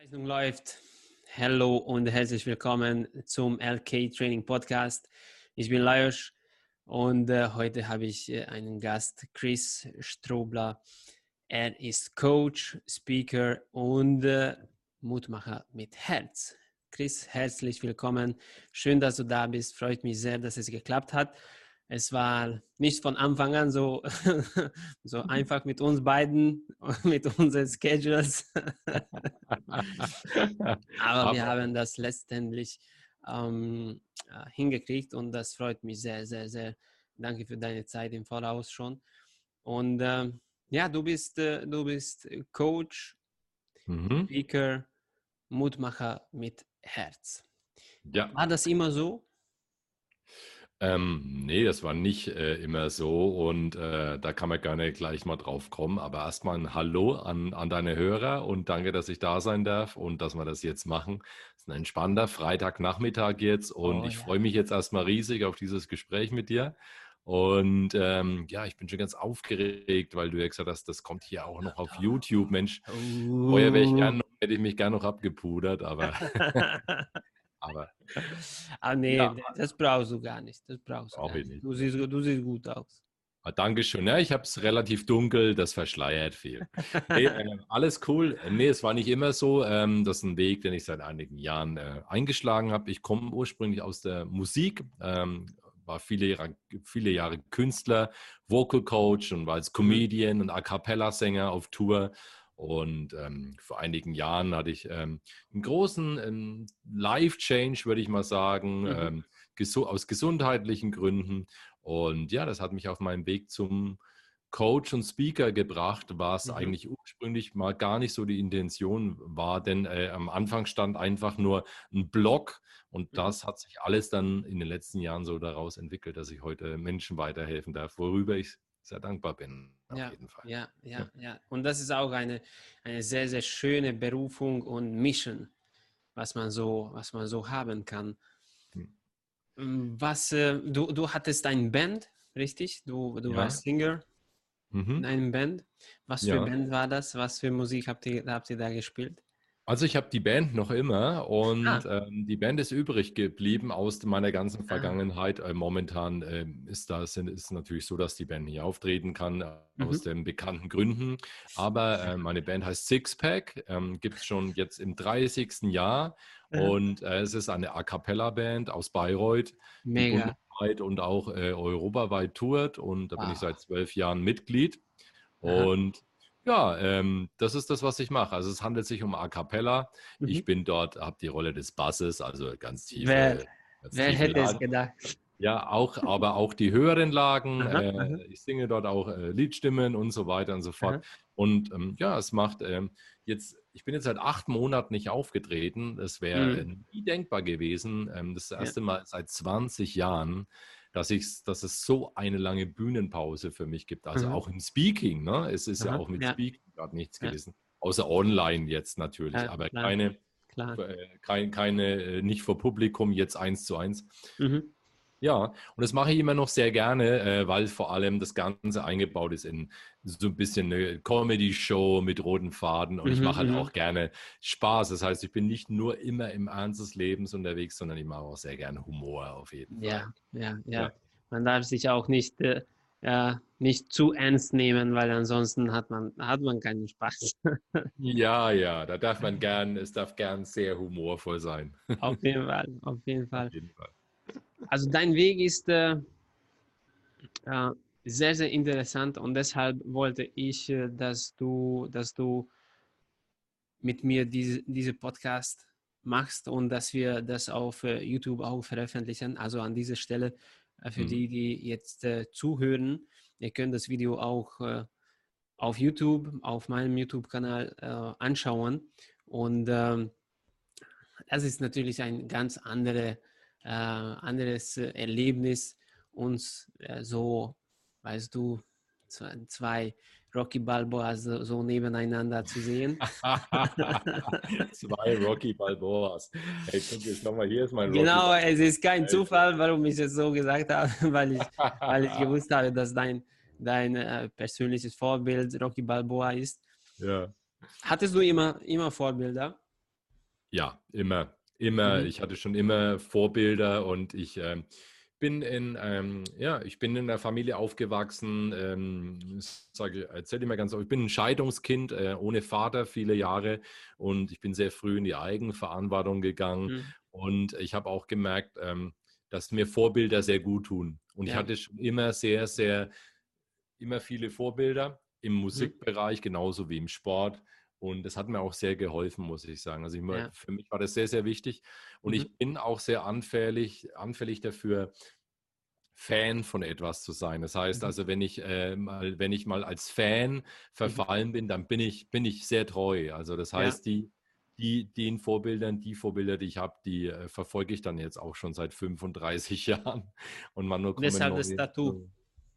Aufzeichnung läuft. Hallo und herzlich willkommen zum LK Training Podcast. Ich bin Lajos und äh, heute habe ich äh, einen Gast, Chris Strobler. Er ist Coach, Speaker und äh, Mutmacher mit Herz. Chris, herzlich willkommen. Schön, dass du da bist. Freut mich sehr, dass es geklappt hat. Es war nicht von Anfang an so, so mhm. einfach mit uns beiden, mit unseren Schedules. Aber wir haben das letztendlich ähm, äh, hingekriegt und das freut mich sehr, sehr, sehr. Danke für deine Zeit im Voraus schon. Und äh, ja, du bist, äh, du bist Coach, mhm. Speaker, Mutmacher mit Herz. Ja. War das immer so? Ähm, nee, das war nicht äh, immer so und äh, da kann man gerne gleich mal drauf kommen. Aber erstmal ein Hallo an, an deine Hörer und danke, dass ich da sein darf und dass wir das jetzt machen. Es ist ein entspannter Freitagnachmittag jetzt und oh, ich ja. freue mich jetzt erstmal riesig auf dieses Gespräch mit dir. Und ähm, ja, ich bin schon ganz aufgeregt, weil du ja gesagt hast, das kommt hier auch noch auf YouTube. Mensch, vorher ich gern, hätte ich mich gerne noch abgepudert, aber Aber. ah, nee, ja. das brauchst du gar nicht. Das brauchst du. Nicht. nicht. Du, siehst, du siehst gut aus. Ah, Dankeschön. Ja, ich habe es relativ dunkel, das verschleiert viel. nee, äh, alles cool. Nee, es war nicht immer so. Ähm, das ist ein Weg, den ich seit einigen Jahren äh, eingeschlagen habe. Ich komme ursprünglich aus der Musik, ähm, war viele Jahre, viele Jahre Künstler, Vocal Coach und war als mhm. Comedian und A Cappella-Sänger auf Tour und ähm, vor einigen Jahren hatte ich ähm, einen großen ähm, Life-Change, würde ich mal sagen, mhm. Ähm, gesu aus gesundheitlichen Gründen. Und ja, das hat mich auf meinem Weg zum Coach und Speaker gebracht, was mhm. eigentlich ursprünglich mal gar nicht so die Intention war, denn äh, am Anfang stand einfach nur ein Blog und mhm. das hat sich alles dann in den letzten Jahren so daraus entwickelt, dass ich heute Menschen weiterhelfen darf, worüber ich sehr dankbar bin. Auf ja, jeden Fall. Ja, ja, ja. Und das ist auch eine, eine sehr, sehr schöne Berufung und Mission, was man so, was man so haben kann. Hm. Mm, was, äh, du, du hattest eine Band, richtig? Du, du ja. warst Singer mhm. in einem Band. Was für ja. Band war das? Was für Musik habt ihr, habt ihr da gespielt? Also ich habe die Band noch immer und ah. ähm, die Band ist übrig geblieben aus meiner ganzen ah. Vergangenheit. Äh, momentan äh, ist das ist natürlich so, dass die Band nicht auftreten kann äh, mhm. aus den bekannten Gründen. Aber äh, meine Band heißt Sixpack, ähm, gibt es schon jetzt im 30. Jahr mhm. und äh, es ist eine A cappella Band aus Bayreuth, Mega. und auch äh, europaweit tourt und da wow. bin ich seit zwölf Jahren Mitglied. Und ja, ähm, das ist das, was ich mache. Also es handelt sich um A Cappella. Mhm. Ich bin dort, habe die Rolle des Basses, also ganz tief. Wer, wer hätte Lagen. es gedacht? Ja, auch, aber auch die höheren Lagen. Aha, äh, aha. Ich singe dort auch äh, Liedstimmen und so weiter und so fort. Aha. Und ähm, ja, es macht ähm, jetzt, ich bin jetzt seit acht Monaten nicht aufgetreten. Das wäre mhm. nie denkbar gewesen. Ähm, das erste ja. Mal seit 20 Jahren dass, ich, dass es so eine lange Bühnenpause für mich gibt. Also mhm. auch im Speaking. Ne? Es ist Aha, ja auch mit ja. Speaking gerade nichts ja. gewesen. Außer online jetzt natürlich. Ja, aber klar. keine, klar. Äh, kein, keine, äh, nicht vor Publikum jetzt eins zu eins. Mhm. Ja, und das mache ich immer noch sehr gerne, äh, weil vor allem das Ganze eingebaut ist in so ein bisschen eine Comedy-Show mit roten Faden und mhm, ich mache halt mhm. auch gerne Spaß. Das heißt, ich bin nicht nur immer im Ernst des Lebens unterwegs, sondern ich mache auch sehr gerne Humor auf jeden Fall. Ja, ja, ja. Man darf sich auch nicht, äh, nicht zu ernst nehmen, weil ansonsten hat man, hat man keinen Spaß. ja, ja, da darf man gern, es darf gern sehr humorvoll sein. Auf jeden Fall, auf jeden Fall. Auf jeden Fall. Also dein Weg ist äh, äh, sehr, sehr interessant und deshalb wollte ich, äh, dass du, dass du mit mir diese, diese Podcast machst und dass wir das auf äh, YouTube auch veröffentlichen. Also an dieser Stelle äh, für mhm. die, die jetzt äh, zuhören, ihr könnt das Video auch auf YouTube, auf meinem YouTube-Kanal anschauen. Und ähm, das ist natürlich ein ganz andere, äh, anderes Erlebnis, uns so weißt du, zwei Rocky Balboas so nebeneinander zu sehen. Zwei Rocky Balboas. Hey, guck jetzt nochmal, hier ist mein Rocky Genau, Balboa. es ist kein Zufall, warum ich es so gesagt habe, weil ich, weil ich gewusst habe, dass dein, dein äh, persönliches Vorbild Rocky Balboa ist. Ja. Hattest du immer, immer Vorbilder? Ja, immer. Immer. Mhm. Ich hatte schon immer Vorbilder und ich äh, bin in, ähm, ja, ich bin in der Familie aufgewachsen. Ähm, sage, erzähle immer ganz oft, ich bin ein Scheidungskind äh, ohne Vater viele Jahre und ich bin sehr früh in die Eigenverantwortung gegangen. Mhm. Und ich habe auch gemerkt, ähm, dass mir Vorbilder sehr gut tun. Und ja. ich hatte schon immer sehr, sehr, immer viele Vorbilder im mhm. Musikbereich, genauso wie im Sport. Und das hat mir auch sehr geholfen, muss ich sagen. Also ich, ja. für mich war das sehr, sehr wichtig. Und mhm. ich bin auch sehr anfällig, anfällig dafür, Fan von etwas zu sein. Das heißt mhm. also, wenn ich äh, mal, wenn ich mal als Fan mhm. verfallen bin, dann bin ich, bin ich sehr treu. Also das heißt, ja. die, die, den Vorbildern, die Vorbilder, die ich habe, die äh, verfolge ich dann jetzt auch schon seit 35 Jahren. Und man nur Deshalb das Tattoo.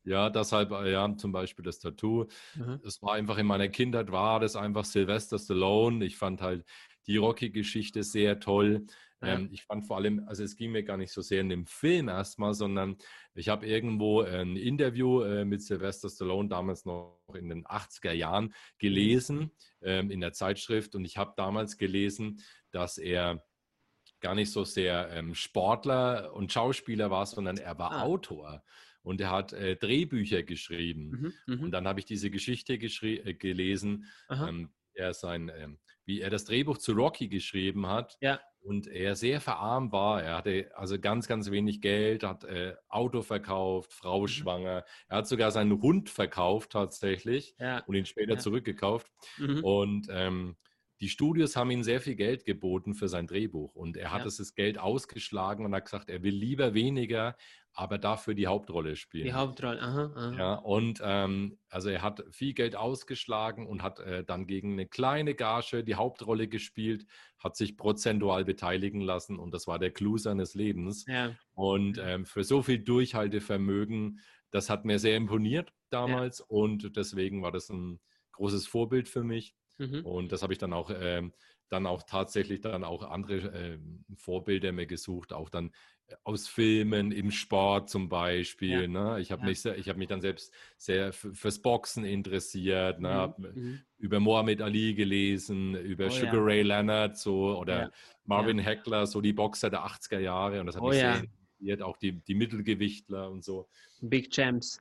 Ja, deshalb, äh, ja, zum Beispiel das Tattoo. Mhm. Das war einfach in meiner Kindheit, war das einfach Sylvester Stallone. Ich fand halt die Rocky-Geschichte sehr toll. Ja. Ähm, ich fand vor allem, also es ging mir gar nicht so sehr in dem Film erstmal, sondern ich habe irgendwo ein Interview äh, mit Sylvester Stallone damals noch in den 80er Jahren mhm. gelesen ähm, in der Zeitschrift und ich habe damals gelesen, dass er gar nicht so sehr ähm, Sportler und Schauspieler war, sondern er war ah. Autor und er hat äh, Drehbücher geschrieben. Mhm, und mhm. dann habe ich diese Geschichte äh, gelesen, ähm, er sein, ähm, wie er das Drehbuch zu Rocky geschrieben hat. Ja. Und er sehr verarmt war. Er hatte also ganz, ganz wenig Geld, hat äh, Auto verkauft, Frau mhm. schwanger. Er hat sogar seinen Hund verkauft tatsächlich ja. und ihn später ja. zurückgekauft. Mhm. Und ähm, die Studios haben ihm sehr viel Geld geboten für sein Drehbuch und er hat ja. das Geld ausgeschlagen und hat gesagt, er will lieber weniger, aber dafür die Hauptrolle spielen. Die Hauptrolle, aha. aha. Ja, und ähm, also er hat viel Geld ausgeschlagen und hat äh, dann gegen eine kleine Gage die Hauptrolle gespielt, hat sich prozentual beteiligen lassen und das war der Clou seines Lebens. Ja. Und ähm, für so viel Durchhaltevermögen, das hat mir sehr imponiert damals ja. und deswegen war das ein großes Vorbild für mich. Mhm. Und das habe ich dann auch, äh, dann auch tatsächlich dann auch andere äh, Vorbilder mir gesucht, auch dann äh, aus Filmen, im Sport zum Beispiel. Ja. Ne? Ich habe ja. mich, hab mich dann selbst sehr fürs Boxen interessiert, ne? mhm. habe mhm. über Mohammed Ali gelesen, über oh, Sugar ja. Ray Leonard so, oder Marvin Heckler, so die Boxer der 80er Jahre. Und das hat oh, mich sehr interessiert, auch die, die Mittelgewichtler und so. Big Champs.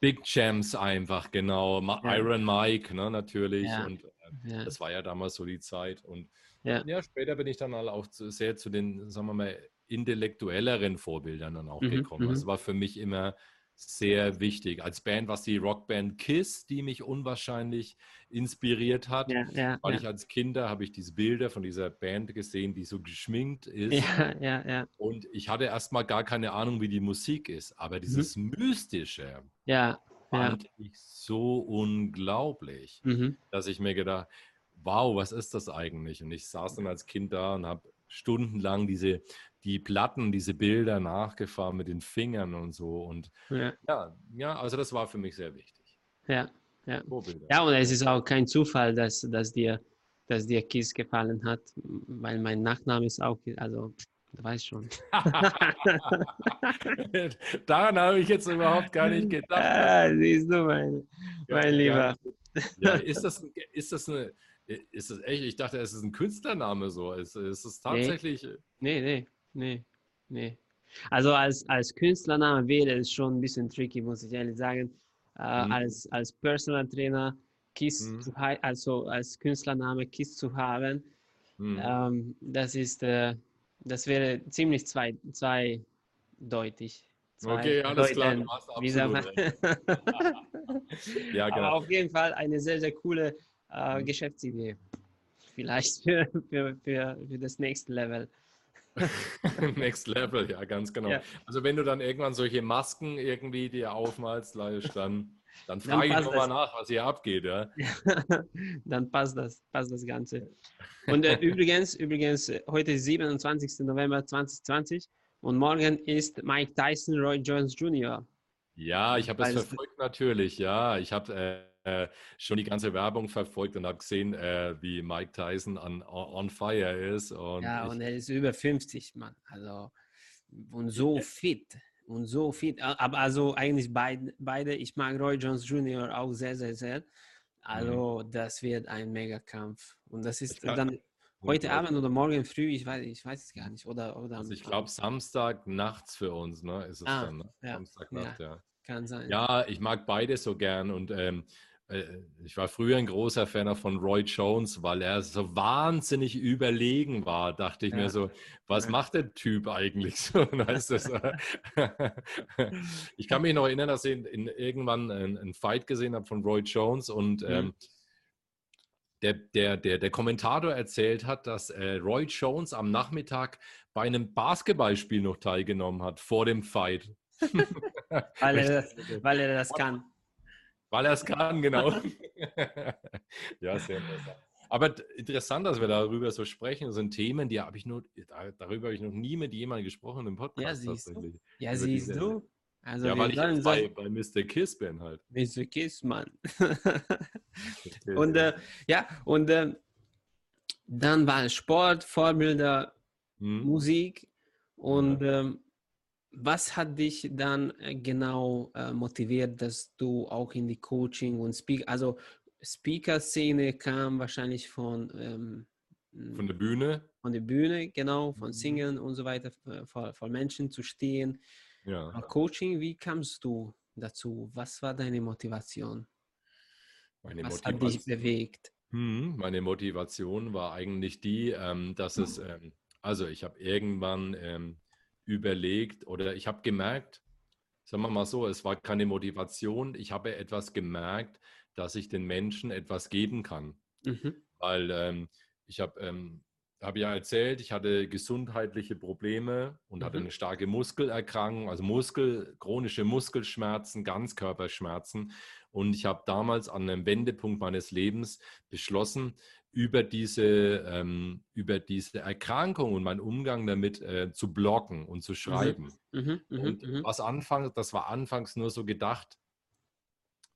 Big Champs einfach, genau. Iron Mike, ne, natürlich. Und ja. Das war ja damals so die Zeit. Und ja. ja, später bin ich dann halt auch zu, sehr zu den, sagen wir mal, intellektuelleren Vorbildern dann auch mhm, gekommen. Das mhm. war für mich immer sehr wichtig. Als Band war es die Rockband Kiss, die mich unwahrscheinlich inspiriert hat. Ja, ja, weil ja. ich als Kinder habe ich diese Bilder von dieser Band gesehen, die so geschminkt ist. Ja, ja, ja. Und ich hatte erstmal gar keine Ahnung, wie die Musik ist. Aber dieses mhm. Mystische, ja, fand ja. ich so unglaublich, mhm. dass ich mir gedacht, wow, was ist das eigentlich? Und ich saß dann als Kind da und habe stundenlang diese die Platten, diese Bilder nachgefahren mit den Fingern und so. Und ja, ja, ja also das war für mich sehr wichtig. Ja, ja. Ja, und es ist auch kein Zufall, dass, dass dir dass dir Kiss gefallen hat, weil mein Nachname ist auch, also Du weißt schon. Daran habe ich jetzt überhaupt gar nicht gedacht. Ah, siehst du, mein, mein Lieber. Ja, ist das, ist das eine, ist das echt? Ich dachte, es ist ein Künstlername so. Ist, ist es tatsächlich. Nee, nee, nee, nee. Also als, als Künstlername wäre es schon ein bisschen tricky, muss ich ehrlich sagen. Äh, mhm. als, als Personal Trainer KISS mhm. zu, also als Künstlername KISS zu haben, mhm. ähm, das ist äh, das wäre ziemlich zwei, zweideutig. Zwei okay, alles klar. Wie sagt man? ja, genau. Aber auf jeden Fall eine sehr, sehr coole äh. Geschäftsidee. Vielleicht für, für, für, für das nächste Level. Next Level, ja, ganz genau. Ja. Also wenn du dann irgendwann solche Masken irgendwie dir aufmalst, dann dann frage dann ich nochmal nach, was hier abgeht. Ja? dann passt das, passt das Ganze. Und äh, übrigens, übrigens, heute ist 27. November 2020 und morgen ist Mike Tyson Roy Jones Jr. Ja, ich habe es verfolgt natürlich, ja. Ich habe äh, äh, schon die ganze Werbung verfolgt und habe gesehen, äh, wie Mike Tyson on, on fire ist. Und ja, und er ist über 50, Mann. Also, und so fit und so fit. Aber also eigentlich beide, beide, ich mag Roy Jones Jr. auch sehr, sehr, sehr. Also mhm. das wird ein Megakampf. Und das ist dann heute Abend oder morgen früh, ich weiß, ich weiß es gar nicht. Oder, oder also ich glaube, Samstag nachts für uns, ne? Ist es ah, dann, ne? Ja. Samstagnacht, ja. ja. Kann sein. Ja, ich mag beide so gern und ähm, äh, ich war früher ein großer Fan von Roy Jones, weil er so wahnsinnig überlegen war. Dachte ich ja. mir so, was macht der Typ eigentlich so? ich kann mich noch erinnern, dass ich in, in irgendwann einen, Fight gesehen habe von Roy Jones und mhm. ähm, der, der, der, der Kommentator erzählt hat, dass äh, Roy Jones am Nachmittag bei einem Basketballspiel noch teilgenommen hat vor dem Fight. weil, er das, weil er das kann. Weil er es kann, genau. ja, sehr interessant. Aber interessant, dass wir darüber so sprechen. Das sind Themen, die habe ich nur, darüber habe ich noch nie mit jemandem gesprochen im Podcast. Ja, siehst du. Ja, siehst diese, du. Also ja, weil ich jetzt bei, bei Mr. Kiss bin halt. Mr. Kiss, Mann. und äh, ja, und äh, dann war Sport, Vorbilder, hm. Musik. Und ja. ähm, was hat dich dann äh, genau äh, motiviert, dass du auch in die Coaching und Speak, also Speaker-Szene kam wahrscheinlich von ähm, von der Bühne? Von der Bühne, genau, von mhm. Singen und so weiter, vor, vor Menschen zu stehen. Ja. Coaching, wie kamst du dazu? Was war deine Motivation? Meine Was Motivation, hat dich bewegt? Hm, meine Motivation war eigentlich die, ähm, dass es, ähm, also ich habe irgendwann ähm, überlegt oder ich habe gemerkt, sagen wir mal so, es war keine Motivation, ich habe etwas gemerkt, dass ich den Menschen etwas geben kann. Mhm. Weil ähm, ich habe ähm, habe ja erzählt, ich hatte gesundheitliche Probleme und mhm. hatte eine starke Muskelerkrankung, also Muskel, chronische Muskelschmerzen, Ganzkörperschmerzen. Und ich habe damals an einem Wendepunkt meines Lebens beschlossen, über diese, ähm, über diese Erkrankung und meinen Umgang damit äh, zu bloggen und zu mhm. schreiben. Mhm, mh, und mh. was anfangs, das war anfangs nur so gedacht,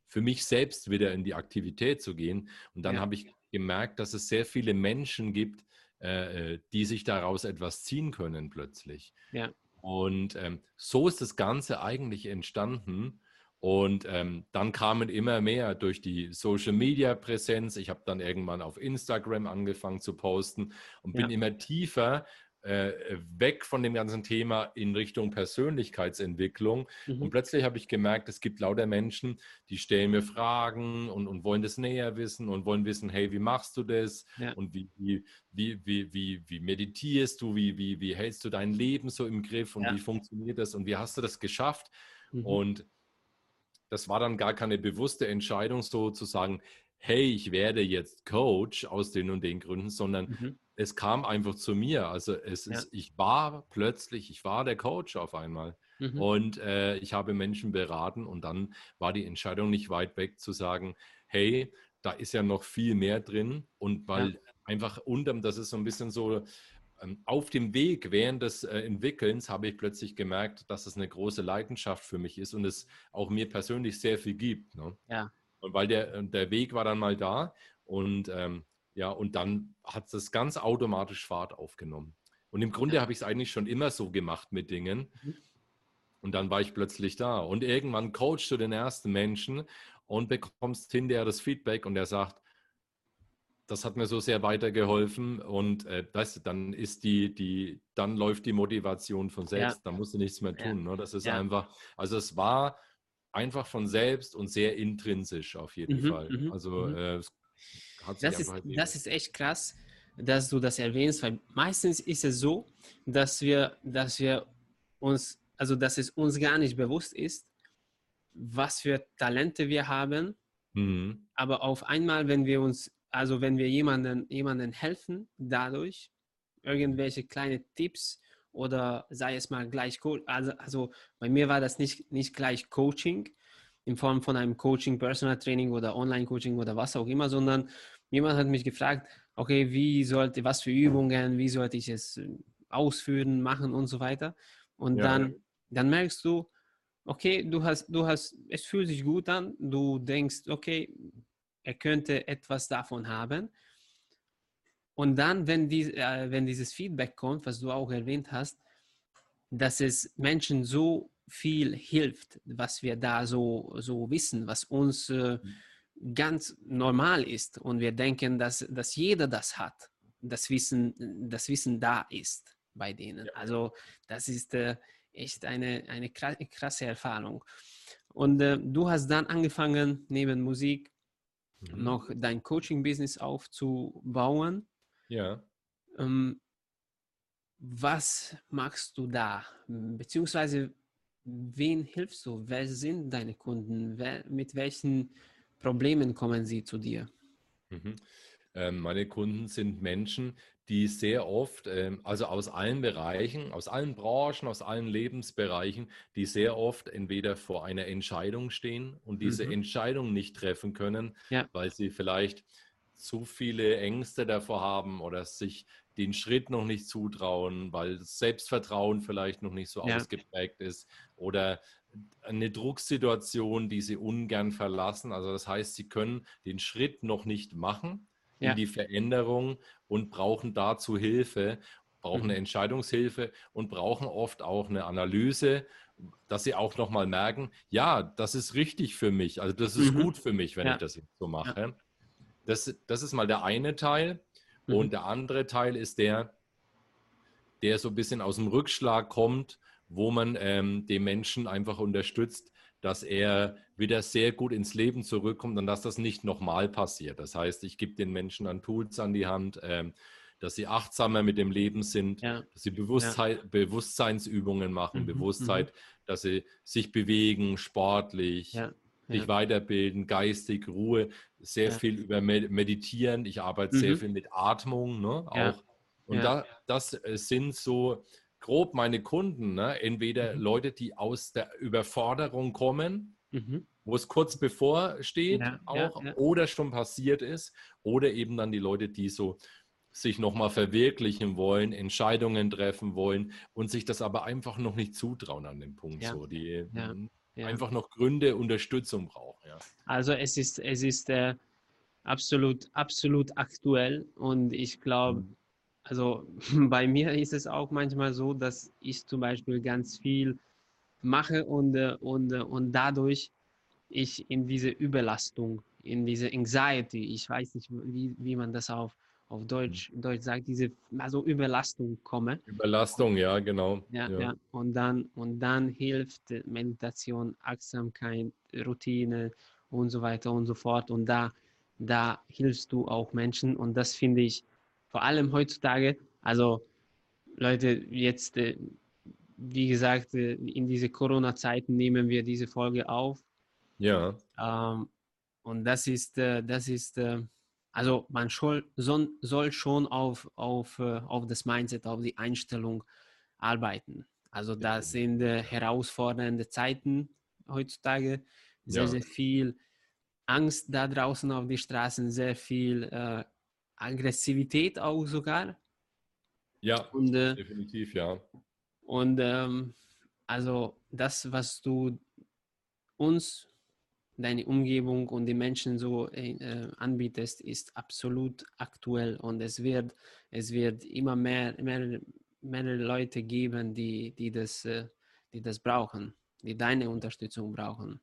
für mich selbst wieder in die Aktivität zu gehen. Und dann ja. habe ich gemerkt, dass es sehr viele Menschen gibt, äh, äh, die sich daraus etwas ziehen können plötzlich. Ja. Und ähm, so ist das Ganze eigentlich entstanden. Und ähm, dann kamen immer mehr durch die Social Media Präsenz. Ich habe dann irgendwann auf Instagram angefangen zu posten und bin ja. immer tiefer äh, weg von dem ganzen Thema in Richtung Persönlichkeitsentwicklung. Mhm. Und plötzlich habe ich gemerkt, es gibt lauter Menschen, die stellen mir Fragen und, und wollen das näher wissen und wollen wissen, hey, wie machst du das? Ja. Und wie, wie, wie, wie, wie, wie meditierst du? Wie, wie, wie hältst du dein Leben so im Griff? Und ja. wie funktioniert das? Und wie hast du das geschafft? Mhm. Und das war dann gar keine bewusste Entscheidung, so zu sagen, hey, ich werde jetzt Coach aus den und den Gründen, sondern mhm. es kam einfach zu mir. Also es ja. ist, ich war plötzlich, ich war der Coach auf einmal. Mhm. Und äh, ich habe Menschen beraten und dann war die Entscheidung nicht weit weg zu sagen, hey, da ist ja noch viel mehr drin. Und weil ja. einfach unterm, das ist so ein bisschen so, auf dem Weg während des äh, Entwickelns habe ich plötzlich gemerkt, dass es eine große Leidenschaft für mich ist und es auch mir persönlich sehr viel gibt. Ne? Ja. Und weil der, äh, der Weg war dann mal da und ähm, ja, und dann hat es ganz automatisch Fahrt aufgenommen. Und im Grunde ja. habe ich es eigentlich schon immer so gemacht mit Dingen. Mhm. Und dann war ich plötzlich da. Und irgendwann coachst du den ersten Menschen und bekommst hinterher das Feedback und er sagt, das hat mir so sehr weitergeholfen und äh, weißt du, dann ist die, die, dann läuft die Motivation von selbst, ja. da musst du nichts mehr tun. Ja. Ne? Das ist ja. einfach, also es war einfach von selbst und sehr intrinsisch auf jeden mhm, Fall. Mhm, also mhm. äh, das, ist, das ist echt krass, dass du das erwähnst, weil meistens ist es so, dass wir, dass wir uns, also dass es uns gar nicht bewusst ist, was für Talente wir haben. Mhm. Aber auf einmal, wenn wir uns also wenn wir jemanden, jemanden helfen dadurch, irgendwelche kleine Tipps oder sei es mal gleich, also, also bei mir war das nicht, nicht gleich Coaching in Form von einem Coaching, Personal Training oder Online-Coaching oder was auch immer, sondern jemand hat mich gefragt, okay, wie sollte, was für Übungen, wie sollte ich es ausführen, machen und so weiter. Und ja, dann, ja. dann merkst du, okay, du hast, du hast, es fühlt sich gut an, du denkst, okay, er könnte etwas davon haben. Und dann, wenn, die, äh, wenn dieses Feedback kommt, was du auch erwähnt hast, dass es Menschen so viel hilft, was wir da so, so wissen, was uns äh, mhm. ganz normal ist und wir denken, dass, dass jeder das hat. das Wissen, das Wissen da ist bei denen. Ja. Also das ist äh, echt eine, eine krasse Erfahrung. Und äh, du hast dann angefangen, neben Musik mhm. noch dein Coaching-Business aufzubauen. Ja. Ähm, was machst du da? Beziehungsweise, wen hilfst du? Wer sind deine Kunden? Wer, mit welchen Problemen kommen sie zu dir? Mhm. Ähm, meine Kunden sind Menschen, die sehr oft, ähm, also aus allen Bereichen, aus allen Branchen, aus allen Lebensbereichen, die sehr oft entweder vor einer Entscheidung stehen und diese mhm. Entscheidung nicht treffen können, ja. weil sie vielleicht zu viele Ängste davor haben oder sich den Schritt noch nicht zutrauen, weil das Selbstvertrauen vielleicht noch nicht so ja. ausgeprägt ist oder eine Drucksituation, die sie ungern verlassen. Also das heißt, sie können den Schritt noch nicht machen ja. in die Veränderung und brauchen dazu Hilfe, brauchen mhm. eine Entscheidungshilfe und brauchen oft auch eine Analyse, dass sie auch nochmal merken, ja, das ist richtig für mich, also das ist mhm. gut für mich, wenn ja. ich das so mache. Ja. Das, das ist mal der eine Teil. Mhm. Und der andere Teil ist der, der so ein bisschen aus dem Rückschlag kommt, wo man ähm, den Menschen einfach unterstützt, dass er wieder sehr gut ins Leben zurückkommt und dass das nicht nochmal passiert. Das heißt, ich gebe den Menschen dann Tools an die Hand, ähm, dass sie achtsamer mit dem Leben sind, ja. dass sie Bewusstheit, ja. Bewusstseinsübungen machen, mhm, Bewusstheit, mhm. dass sie sich bewegen, sportlich, ja. sich weiterbilden, geistig, Ruhe, sehr viel über Meditieren. Ich arbeite mhm. sehr viel mit Atmung, ne, auch. Und da, das äh, sind so grob meine Kunden, ne? entweder mhm. Leute, die aus der Überforderung kommen, mhm. wo es kurz bevorsteht ja, auch ja, ja. oder schon passiert ist, oder eben dann die Leute, die so sich nochmal verwirklichen wollen, Entscheidungen treffen wollen und sich das aber einfach noch nicht zutrauen an dem Punkt, so die einfach noch Gründe, Unterstützung brauchen. Also es ist, es ist äh, absolut, absolut aktuell und ich glaube, mhm also bei mir ist es auch manchmal so, dass ich zum Beispiel ganz viel mache und, äh, und, äh, und dadurch ich in diese Überlastung, in diese Anxiety, ich weiß nicht, wie, wie man das auf, auf Deutsch, mhm. Deutsch sagt, diese also Überlastung komme. Überlastung, ja, genau. Ja, ja. ja. Und, dann, und dann hilft Meditation, Achtsamkeit, Routine und so weiter und so fort. Und da, da hilfst du auch Menschen und das finde ich vor allem heutzutage, also Leute, jetzt, äh, wie gesagt, äh, in diese Corona-Zeiten nehmen wir diese Folge auf. Ja. Ähm, und das ist, äh, das ist, also man soll, schon auf, auf, auf das Mindset, auf die Einstellung arbeiten. Also das sind herausfordernde Zeiten heutzutage. Sehr, ja. sehr viel Angst da draußen auf die Straßen, sehr viel Aggressivität auch sogar. Ja, und, äh, definitiv, ja. Und ähm, also das, was du uns, deine Umgebung und die Menschen so äh, anbietest, ist absolut aktuell und es wird, es wird immer mehr, mehr, mehr Leute geben, die, die, das, äh, die das brauchen, die deine Unterstützung brauchen.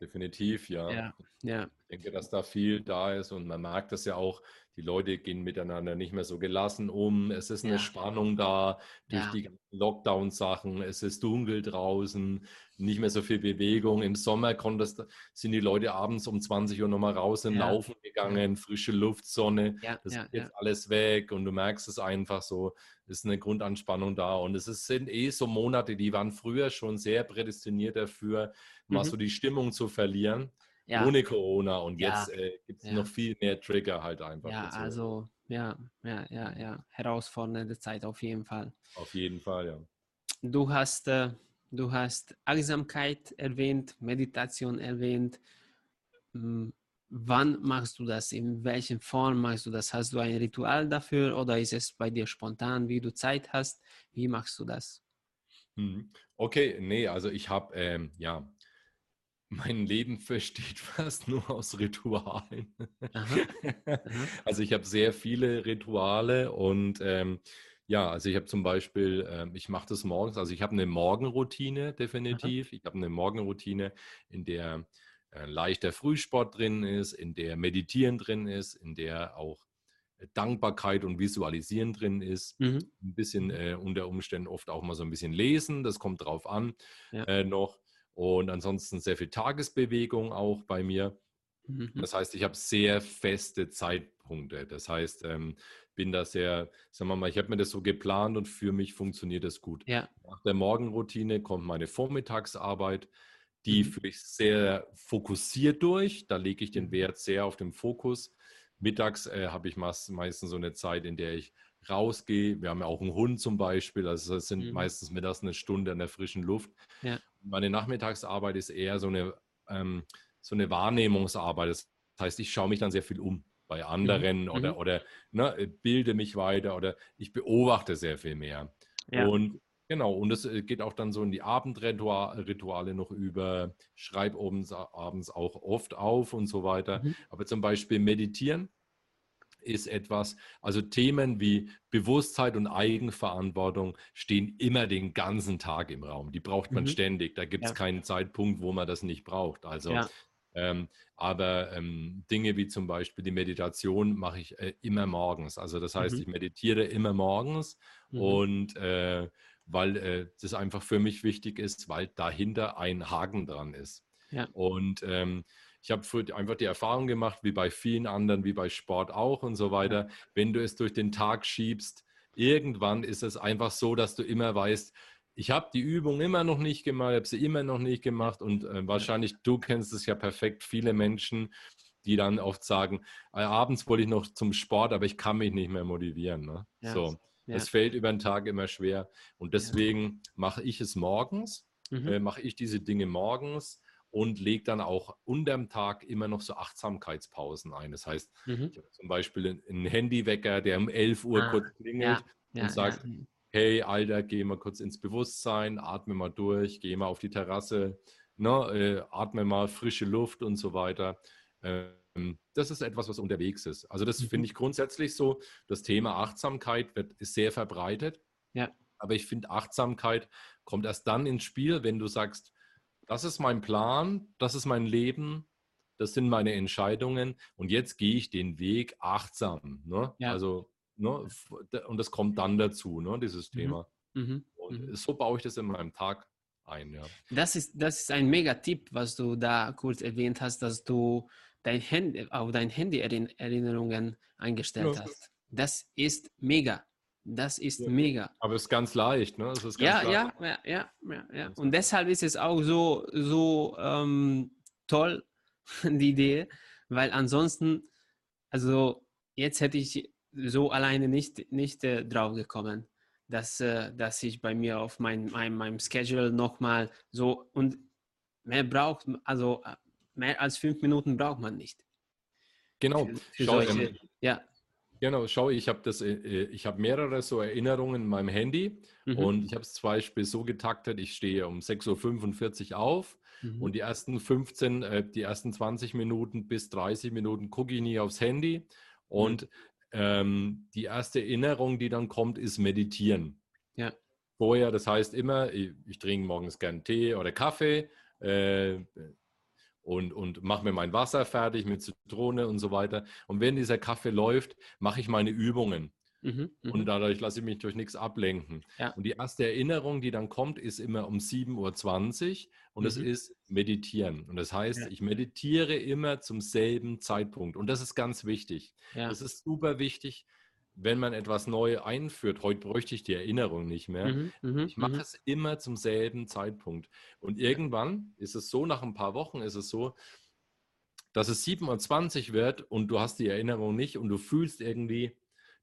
Definitiv, ja. ja. ja. Ich denke, dass da viel da ist und man merkt das ja auch, die Leute gehen miteinander nicht mehr so gelassen um. Es ist eine ja. Spannung da durch ja. die Lockdown-Sachen. Es ist dunkel draußen, nicht mehr so viel Bewegung. Im Sommer konntest, sind die Leute abends um 20 Uhr nochmal raus und laufen gegangen, frische Luft, Sonne. das ist jetzt alles weg und du merkst es einfach so. Es ist eine Grundanspannung da und es ist, sind eh so Monate, die waren früher schon sehr prädestiniert dafür, mhm. mal so die Stimmung zu verlieren ja. ohne Corona und jetzt äh, gibt es noch viel mehr Trigger halt einfach. Ja, dazu. also ja, ja, ja, ja, herausfordernde Zeit auf jeden Fall. Auf jeden Fall, ja. Du hast, äh, du hast Achtsamkeit erwähnt, Meditation erwähnt. Hm, wann machst du das? In welcher Form machst du das? Hast du ein Ritual dafür oder ist es bei dir spontan, wie du Zeit hast? Wie machst du das? Hm, okay, nee, also ich habe, ähm, ja, mein Leben versteht fast nur aus Ritualen. Aha. Aha. Also ich habe sehr viele Rituale und ähm, ja, also ich habe zum Beispiel, ähm, ich mache das morgens, also ich habe eine Morgenroutine definitiv. Aha. Ich habe eine Morgenroutine, in der äh, leichter Frühsport drin ist, in der Meditieren drin ist, in der auch Dankbarkeit und Visualisieren drin ist. Mhm. Ein bisschen äh, unter Umständen oft auch mal so ein bisschen lesen, das kommt drauf an ja. äh, noch. Und ansonsten sehr viel Tagesbewegung auch bei mir. Mhm. Das heißt, ich habe sehr feste Zeitpunkte. Das heißt, ähm, bin da sehr, sagen wir mal, ich habe mir das so geplant und für mich funktioniert das gut. Ja. Nach der Morgenroutine kommt meine Vormittagsarbeit. Die mhm. führe ich sehr fokussiert durch. Da lege ich den mhm. Wert sehr auf den Fokus. Mittags äh, habe ich meistens so eine Zeit, in der ich rausgehe. Wir haben ja auch einen Hund zum Beispiel. Also das sind mhm. meistens mittags eine Stunde in der frischen Luft. Ja. Meine Nachmittagsarbeit ist eher so eine, ähm, so eine Wahrnehmungsarbeit. Das heißt, ich schaue mich dann sehr viel um bei mhm. anderen mhm. oder, oder ne, bilde mich weiter oder ich beobachte sehr viel mehr. Ja. Und Genau, und es äh, geht auch dann so in die Abendrituale noch über, schreib abends, abends auch oft auf und so weiter. Mhm. Aber zum Beispiel meditieren ist etwas, also Themen wie Bewusstheit und Eigenverantwortung stehen immer den ganzen Tag im Raum. Die braucht man mhm. ständig. Da gibt es ja. keinen Zeitpunkt, wo man das nicht braucht. Also ja. Ähm, aber ähm, Dinge wie zum Beispiel die Meditation mache ich äh, immer morgens. Also das heißt, mhm. ich meditiere immer morgens mhm. und äh, weil äh, das einfach für mich wichtig ist, weil dahinter ein Haken dran ist. Ja. Und ähm, ich habe einfach die Erfahrung gemacht, wie bei vielen anderen, wie bei Sport auch und so weiter, wenn du es durch den Tag schiebst, irgendwann ist es einfach so, dass du immer weißt, ich habe die Übung immer noch nicht gemacht, habe sie immer noch nicht gemacht und äh, wahrscheinlich, du kennst es ja perfekt, viele Menschen, die dann oft sagen, äh, abends wollte ich noch zum Sport, aber ich kann mich nicht mehr motivieren. Ne? Ja. So. Ja. Es fällt über den Tag immer schwer. Und deswegen ja. mache ich es morgens, mhm. äh, mache ich diese Dinge morgens und lege dann auch unterm Tag immer noch so Achtsamkeitspausen ein. Das heißt, mhm. ich habe zum Beispiel einen Handywecker, der um 11 Uhr ah, kurz klingelt ja, und sagt, hey Alter, geh mal kurz ins Bewusstsein, atme mal durch, geh mal auf die Terrasse, ne, äh, atme mal frische Luft und so weiter. Ähm, das ist etwas, was unterwegs ist. Also das mhm. finde ich grundsätzlich so. Das Thema Achtsamkeit wird, ist sehr verbreitet. Ja. Aber ich finde, Achtsamkeit kommt erst dann ins Spiel, wenn du sagst, das ist mein Plan, das ist mein Leben, das sind meine Entscheidungen und jetzt gehe ich den Weg achtsam. Ne? Ja. Also, ne? und das kommt dann dazu, ne? dieses mhm. Thema. Mhm. Mhm. so baue ich das in meinem Tag ein. Ja. Das, ist, das ist ein Mega-Tipp, was du da kurz erwähnt hast, dass du dein Handy, auf dein Handy Erinnerungen eingestellt ja. hast. Das ist mega. Das ist ja. mega. Aber es ist ganz leicht, ne? Ganz ja, ja, ja, ja, ja, ja, Und deshalb ist es auch so, so ähm, toll, die Idee, weil ansonsten, also jetzt hätte ich so alleine nicht, nicht äh, drauf gekommen, dass, äh, dass ich bei mir auf mein, mein, meinem Schedule nochmal so und mehr braucht, also mehr als fünf Minuten braucht man nicht. Genau. Für, für schau, solche, ähm, ja. Genau, schau, ich habe das, äh, äh, ich habe mehrere so Erinnerungen in meinem Handy mhm. und ich habe es zum Beispiel so getaktet, ich stehe um 6.45 Uhr auf mhm. und die ersten 15, äh, die ersten 20 Minuten bis 30 Minuten gucke ich nie aufs Handy und mhm. ähm, die erste Erinnerung, die dann kommt, ist Meditieren. Ja. Vorher, das heißt immer, ich, ich trinke morgens gern Tee oder Kaffee, äh, und, und mache mir mein Wasser fertig mit Zitrone und so weiter. Und wenn dieser Kaffee läuft, mache ich meine Übungen. Mhm, und mhm. dadurch lasse ich mich durch nichts ablenken. Ja. Und die erste Erinnerung, die dann kommt, ist immer um 7.20 Uhr und es mhm. ist Meditieren. Und das heißt, ja. ich meditiere immer zum selben Zeitpunkt. Und das ist ganz wichtig. Ja. Das ist super wichtig, wenn man etwas neu einführt, heute bräuchte ich die Erinnerung nicht mehr. Mhm, mhm ich mache mhm. es immer zum selben Zeitpunkt. Und irgendwann ist es so, nach ein paar Wochen ist es so, dass es 27 wird und du hast die Erinnerung nicht und du fühlst irgendwie,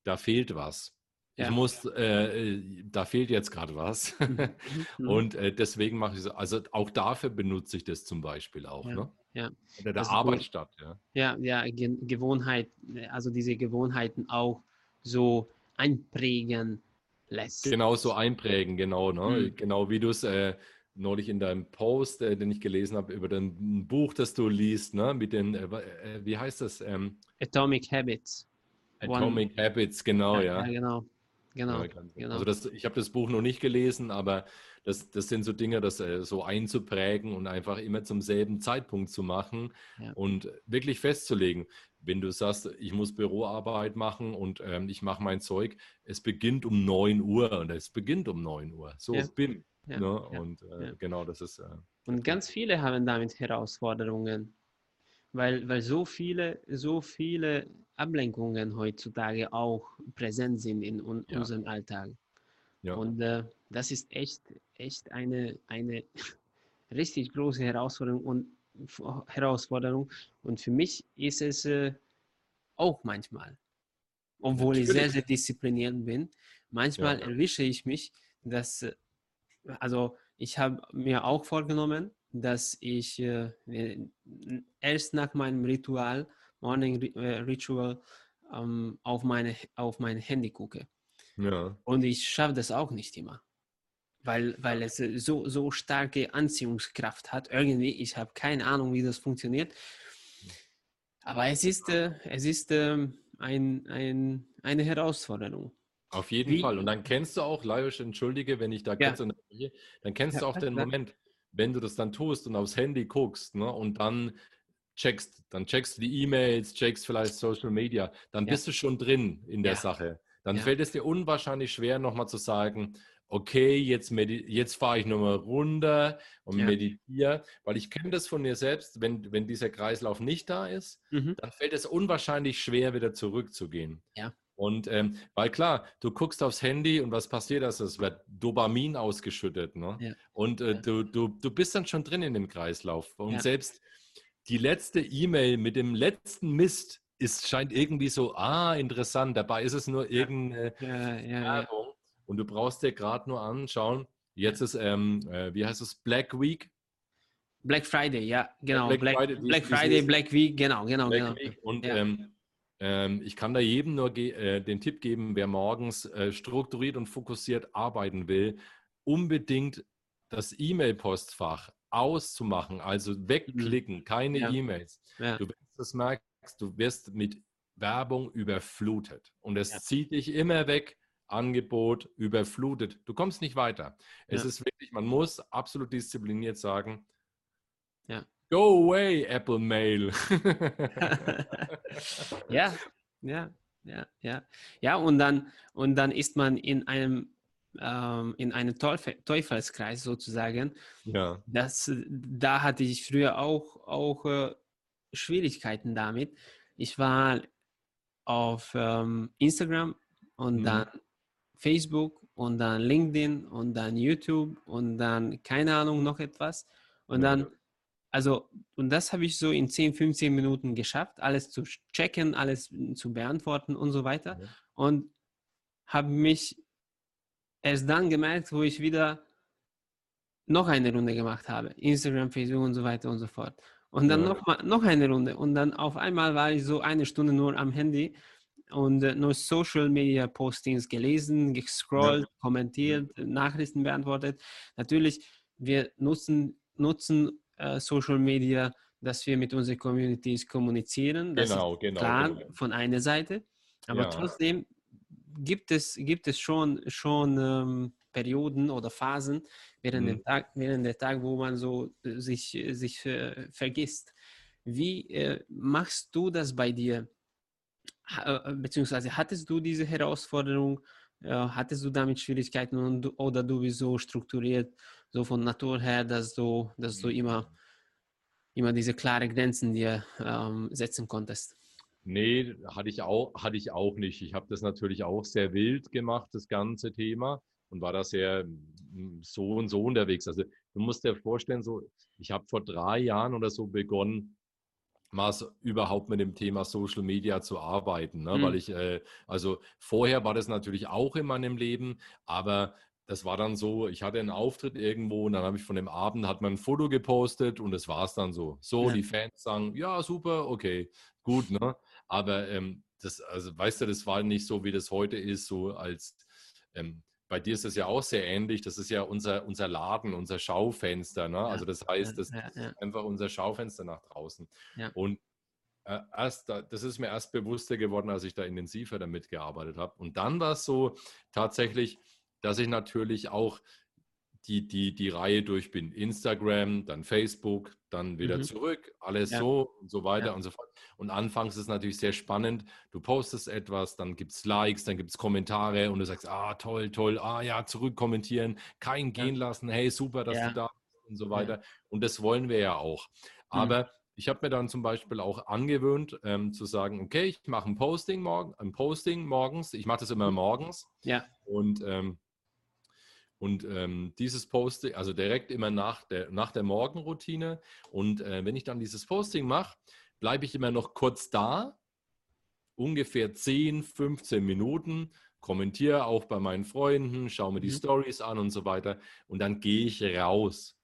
da fehlt was. Ja. Ich muss, äh, da fehlt jetzt gerade was. Mhm, und äh, deswegen mache ich so, also auch dafür benutze ich das zum Beispiel auch. Ja. Ne? Ja. Oder der also Arbeit statt. Ja, ja, ja Gewohnheit, also diese Gewohnheiten auch so einprägen lässt. Genau so einprägen, genau. Ne? Mhm. Genau wie du es äh, neulich in deinem Post, äh, den ich gelesen habe, über dein Buch, das du liest, ne? mit den, äh, äh wie heißt das? Ähm, Atomic Habits. Atomic One. Habits, genau, ja. Ja, genau. genau. Ja, genau. Also das, ich habe das Buch noch nicht gelesen, aber das, das sind so Dinge, das äh, so einzuprägen und einfach immer zum selben Zeitpunkt zu machen Ja. und wirklich festzulegen. Wenn du sagst, ich muss Büroarbeit machen und ähm, ich mache mein Zeug, es beginnt um 9 Uhr und es beginnt um 9 Uhr. So, Ja. bim. Ja, Ne? Und äh, genau, das ist. Äh, Und ganz viele haben damit Herausforderungen, weil, weil so viele, so viele Ablenkungen heutzutage auch präsent sind in un Ja. unserem Alltag. Ja. Und äh, das ist echt, echt eine, eine richtig große Herausforderung und Herausforderung. Und für mich ist es äh, auch manchmal, obwohl ich sehr, Natürlich. sehr diszipliniert bin, manchmal Ja. erwische ich mich, dass, äh, also ich habe mir auch vorgenommen, dass ich äh, äh, erst nach meinem Ritual, Morning äh, Ritual, ähm, auf, meine, auf mein Handy gucke. Ja. Und ich schaffe das auch nicht immer. Weil, weil es äh, so, so starke Anziehungskraft hat. Irgendwie, ich habe keine Ahnung, wie das funktioniert. Aber es ist, äh, es ist ähm, ein, ein, eine Herausforderung. Auf jeden Wie- Fall. Und dann kennst du auch, Laios, entschuldige, wenn ich da Ja. kurz unterbreche, dann kennst Ja, du auch den klar. Moment, wenn du das dann tust und aufs Handy guckst ne, und dann checkst, dann checkst du die E-Mails, checkst vielleicht Social Media, dann Ja. bist du schon drin in der. Sache. Dann Ja. fällt es dir unwahrscheinlich schwer, nochmal zu sagen, okay, jetzt, jetzt fahre ich nochmal runter und Ja. meditiere, weil ich kenne das von mir selbst, wenn, wenn dieser Kreislauf nicht da ist, Mhm. dann fällt es unwahrscheinlich schwer, wieder zurückzugehen. Ja. Und ähm, weil klar, du guckst aufs Handy und was passiert ist, es wird Dopamin ausgeschüttet. Ne? Ja. Und äh, du, du, du bist dann schon drin in dem Kreislauf. Und selbst die letzte E-Mail mit dem letzten Mist ist, scheint irgendwie so, ah, interessant. Dabei ist es nur irgendeine Ja, ja, ja. Werbung. Und du brauchst dir gerade nur anschauen. Jetzt ist, ähm, äh, wie heißt es, Black Week. Black Friday, ja, genau. Black Black, Friday, Black, Friday, Black Week, genau, genau, Black genau. Week. Und Ja. ähm, ähm, ich kann da jedem nur äh, den Tipp geben, wer morgens äh, strukturiert und fokussiert arbeiten will, unbedingt das E-Mail-Postfach auszumachen, also wegklicken, keine Mhm. Ja. E-Mails. Ja. Du wirst das merkst, du wirst mit Werbung überflutet und es Ja. zieht dich immer weg. Angebot überflutet. Du kommst nicht weiter. Es Ja. ist wirklich, man muss absolut diszipliniert sagen, Ja. Go away, Apple Mail. ja, ja, ja, ja. Ja, und dann, und dann ist man in einem, ähm, in einem Teufel, Teufelskreis sozusagen. ja. Das, da hatte ich früher auch, auch äh, Schwierigkeiten damit. Ich war auf ähm, Instagram und Mhm. dann Facebook und dann LinkedIn und dann YouTube und dann keine Ahnung noch etwas. Und dann, also, und das habe ich so in 10, 15 Minuten geschafft, alles zu checken, alles zu beantworten und so weiter. Ja. Und habe mich erst dann gemerkt, wo ich wieder noch eine Runde gemacht habe. Instagram, Facebook und so weiter und so fort. Und dann Ja. noch, mal, noch eine Runde. Und dann auf einmal war ich so eine Stunde nur am Handy und äh, nur Social Media Postings gelesen, gescrollt, kommentiert, Nachrichten beantwortet. Natürlich, wir nutzen, nutzen äh, Social Media, dass wir mit unseren Communities kommunizieren. Das Genau, ist genau, klar genau. von einer Seite. Aber Ja. trotzdem gibt es, gibt es schon, schon ähm, Perioden oder Phasen während, Mhm. dem Tag, während der Tag, wo man so äh, sich, äh, sich äh, vergisst. Wie äh, machst du das bei dir? Ha, äh, beziehungsweise hattest du diese Herausforderung? Äh, hattest du damit Schwierigkeiten und, oder du bist so strukturiert, so von Natur her, dass du, dass du immer, immer diese klare Grenzen dir ähm, setzen konntest? Nee, hatte ich auch, hatte ich auch nicht. Ich habe das natürlich auch sehr wild gemacht, das ganze Thema, und war da sehr mm, so und so unterwegs. Also du musst dir vorstellen, so, ich habe vor drei Jahren oder so begonnen, mal überhaupt mit dem Thema Social Media zu arbeiten, ne? Mhm. weil ich, äh, also vorher war das natürlich auch in meinem Leben, aber das war dann so, ich hatte einen Auftritt irgendwo und dann habe ich von dem Abend, hat man ein Foto gepostet und das war es dann so. So, Ja. die Fans sagen, ja, super, okay, gut, ne? Aber ähm, das, also weißt du, das war nicht so, wie das heute ist, so als ähm, bei dir ist das ja auch sehr ähnlich. Das ist ja unser, unser Laden, unser Schaufenster. Ne? Ja, also das heißt, das ja, ja. ist einfach unser Schaufenster nach draußen. Ja. Und äh, erst, das ist mir erst bewusster geworden, als ich da intensiver damit gearbeitet habe. Und dann war es so tatsächlich, dass ich natürlich auch die, die, die Reihe durch bin. Instagram, dann Facebook, dann wieder mhm. zurück, alles ja. so und so weiter ja. und so fort. Und anfangs ist es natürlich sehr spannend. Du postest etwas, dann gibt es Likes, dann gibt es Kommentare und du sagst, ah, toll, toll, ah ja, zurück kommentieren, kein gehen lassen, hey, super, dass du da bist und so weiter. Und das wollen wir ja auch. Mhm. Aber mhm. ich habe mir dann zum Beispiel auch angewöhnt, ähm, zu sagen, okay, ich mache ein Posting morgen, ein Posting morgens. Ich mache das immer mhm. morgens. Ja. Und ähm, und ähm, dieses Posting, also direkt immer nach der, nach der Morgenroutine. Und äh, wenn ich dann dieses Posting mache, bleibe ich immer noch kurz da, ungefähr 10, 15 Minuten, kommentiere auch bei meinen Freunden, schaue mir die mhm. Stories an und so weiter. Und dann gehe ich raus.